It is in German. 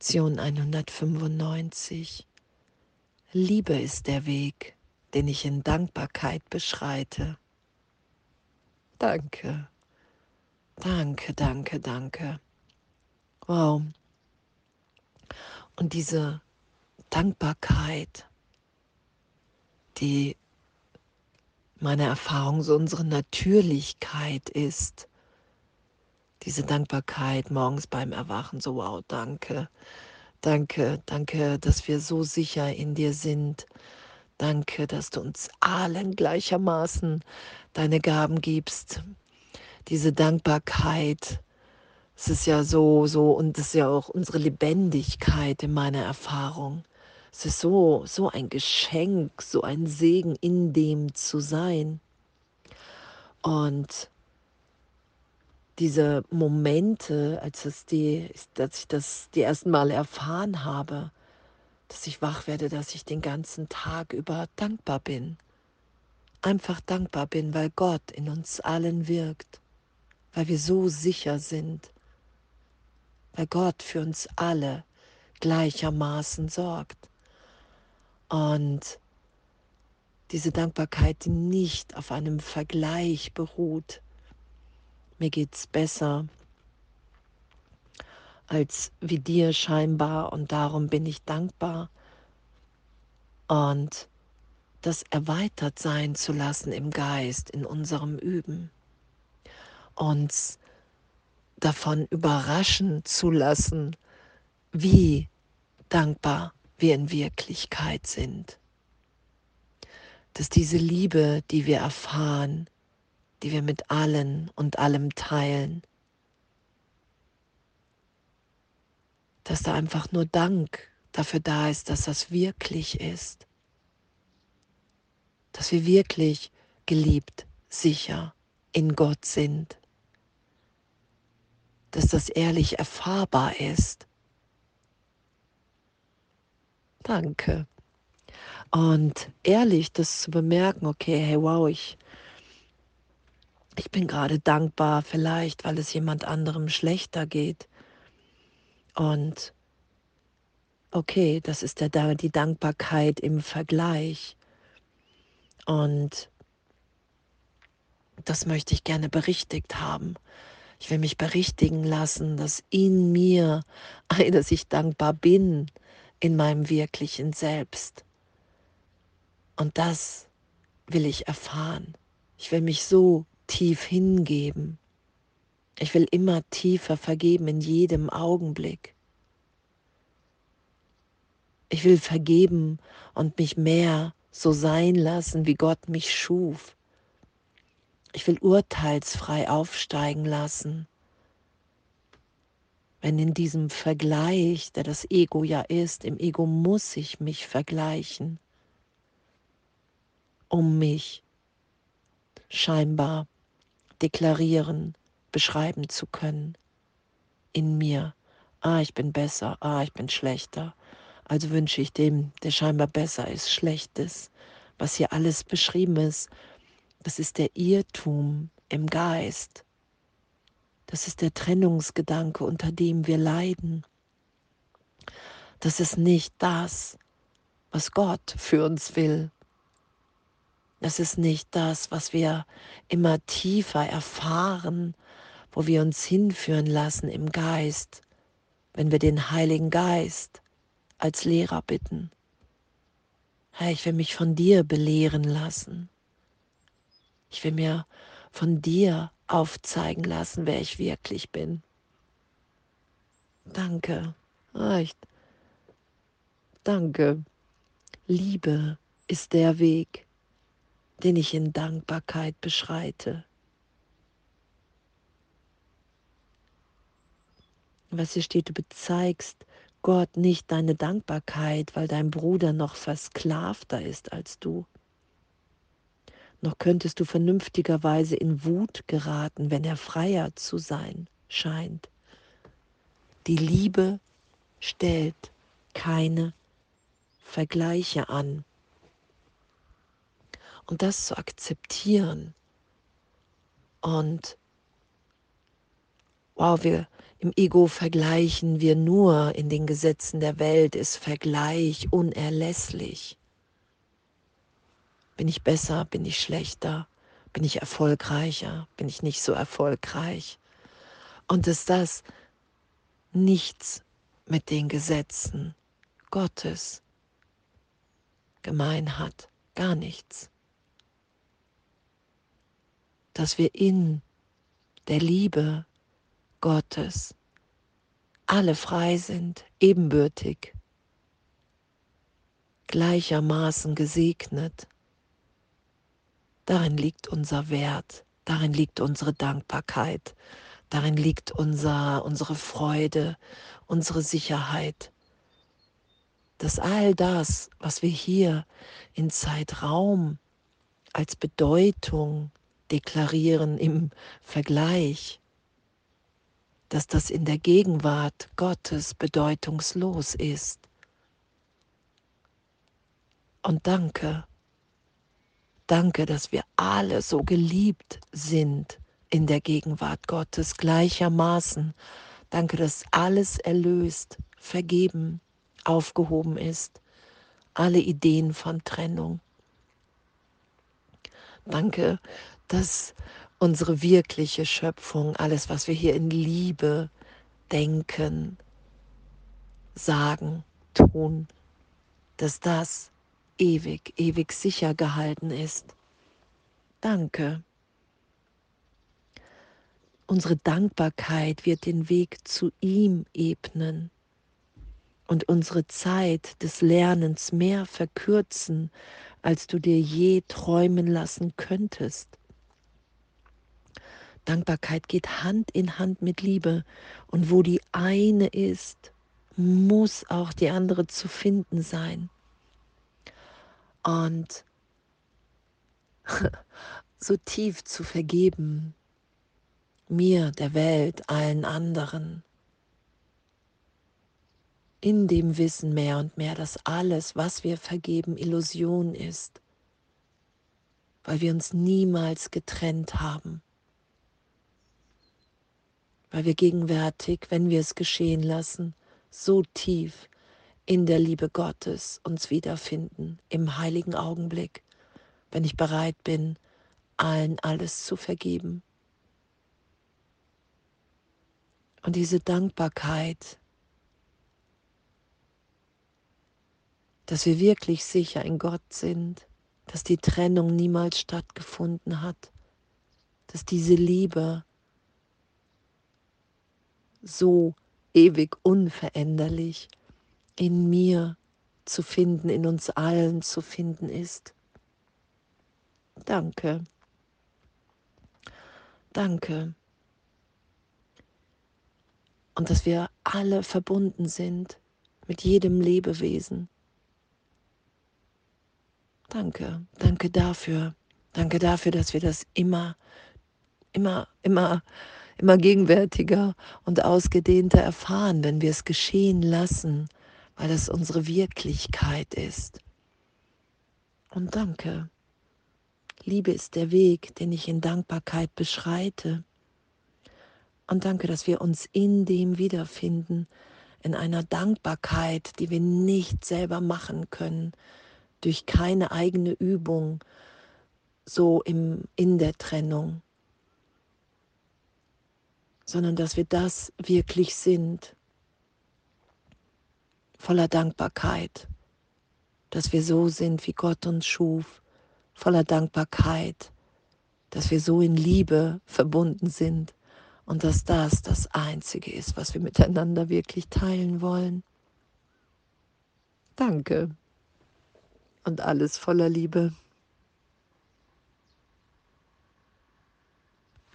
Lektion 195. Liebe ist der Weg, den ich in Dankbarkeit beschreite. Danke, danke, danke, danke. Wow. Und diese Dankbarkeit, die meine Erfahrung so unsere Natürlichkeit ist, diese Dankbarkeit morgens beim Erwachen, so wow, danke, danke, danke, dass wir so sicher in dir sind. Danke, dass du uns allen gleichermaßen deine Gaben gibst. Diese Dankbarkeit, es ist ja so, so, und es ist ja auch unsere Lebendigkeit in meiner Erfahrung. Es ist so, so ein Geschenk, so ein Segen, in dem zu sein. Und diese Momente, als, es die, als ich das die ersten Mal erfahren habe, dass ich wach werde, dass ich den ganzen Tag über dankbar bin. Einfach dankbar bin, weil Gott in uns allen wirkt, weil wir so sicher sind, weil Gott für uns alle gleichermaßen sorgt. Und diese Dankbarkeit, die nicht auf einem Vergleich beruht, mir geht's besser als wie dir scheinbar und darum bin ich dankbar und das erweitert sein zu lassen im Geist, in unserem Üben, uns davon überraschen zu lassen, wie dankbar wir in Wirklichkeit sind. Dass diese Liebe, die wir erfahren, die wir mit allen und allem teilen. Dass da einfach nur Dank dafür da ist, dass das wirklich ist. Dass wir wirklich geliebt, sicher in Gott sind. Dass das ehrlich erfahrbar ist. Danke. Und ehrlich das zu bemerken, okay, hey, wow, ich ich bin gerade dankbar, vielleicht, weil es jemand anderem schlechter geht. Und okay, das ist der, die Dankbarkeit im Vergleich. Und das möchte ich gerne berichtigt haben. Ich will mich berichtigen lassen, dass in mir, dass ich dankbar bin in meinem wirklichen Selbst. Und das will ich erfahren. Ich will mich so tief hingeben. Ich will immer tiefer vergeben in jedem Augenblick. Ich will vergeben und mich mehr so sein lassen, wie Gott mich schuf. Ich will urteilsfrei aufsteigen lassen. Wenn in diesem Vergleich, der das Ego ja ist, im Ego muss ich mich vergleichen, um mich scheinbar deklarieren, beschreiben zu können. In mir. Ah, ich bin besser. Ah, ich bin schlechter. Also wünsche ich dem, der scheinbar besser ist, Schlechtes. Was hier alles beschrieben ist, das ist der Irrtum im Geist. Das ist der Trennungsgedanke, unter dem wir leiden. Das ist nicht das, was Gott für uns will. Es ist nicht das, was wir immer tiefer erfahren, wo wir uns hinführen lassen im Geist, wenn wir den Heiligen Geist als Lehrer bitten. Herr, ich will mich von dir belehren lassen. Ich will mir von dir aufzeigen lassen, wer ich wirklich bin. Danke. Echt. Danke. Liebe ist der Weg den ich in Dankbarkeit beschreite. Was hier steht, du bezeigst Gott nicht deine Dankbarkeit, weil dein Bruder noch versklavter ist als du. Noch könntest du vernünftigerweise in Wut geraten, wenn er freier zu sein scheint. Die Liebe stellt keine Vergleiche an und das zu akzeptieren. Und wow, wir im Ego vergleichen wir nur in den Gesetzen der Welt, ist Vergleich unerlässlich. Bin ich besser, bin ich schlechter, bin ich erfolgreicher, bin ich nicht so erfolgreich? Und dass das nichts mit den Gesetzen Gottes gemein hat, gar nichts. Dass wir in der Liebe Gottes alle frei sind, ebenbürtig, gleichermaßen gesegnet. Darin liegt unser Wert, darin liegt unsere Dankbarkeit, darin liegt unser, unsere Freude, unsere Sicherheit, dass all das, was wir hier in Zeitraum als Bedeutung deklarieren im Vergleich, dass das in der Gegenwart Gottes bedeutungslos ist. Und danke, danke, dass wir alle so geliebt sind in der Gegenwart Gottes gleichermaßen. Danke, dass alles erlöst, vergeben, aufgehoben ist. Alle Ideen von Trennung. Danke, dass unsere wirkliche Schöpfung, alles, was wir hier in Liebe denken, sagen, tun, dass das ewig, ewig sicher gehalten ist. Danke. Unsere Dankbarkeit wird den Weg zu ihm ebnen und unsere Zeit des Lernens mehr verkürzen, als du dir je träumen lassen könntest. Dankbarkeit geht Hand in Hand mit Liebe. Und wo die eine ist, muss auch die andere zu finden sein. Und so tief zu vergeben, mir, der Welt, allen anderen, in dem Wissen mehr und mehr, dass alles, was wir vergeben, Illusion ist, weil wir uns niemals getrennt haben weil wir gegenwärtig, wenn wir es geschehen lassen, so tief in der Liebe Gottes uns wiederfinden, im heiligen Augenblick, wenn ich bereit bin, allen alles zu vergeben. Und diese Dankbarkeit, dass wir wirklich sicher in Gott sind, dass die Trennung niemals stattgefunden hat, dass diese Liebe so ewig unveränderlich in mir zu finden, in uns allen zu finden ist. Danke. Danke. Und dass wir alle verbunden sind mit jedem Lebewesen. Danke, danke dafür. Danke dafür, dass wir das immer, immer, immer immer gegenwärtiger und ausgedehnter erfahren, wenn wir es geschehen lassen, weil es unsere Wirklichkeit ist. Und danke. Liebe ist der Weg, den ich in Dankbarkeit beschreite. Und danke, dass wir uns in dem wiederfinden, in einer Dankbarkeit, die wir nicht selber machen können, durch keine eigene Übung, so im, in der Trennung, sondern dass wir das wirklich sind, voller Dankbarkeit, dass wir so sind, wie Gott uns schuf, voller Dankbarkeit, dass wir so in Liebe verbunden sind und dass das das Einzige ist, was wir miteinander wirklich teilen wollen. Danke und alles voller Liebe.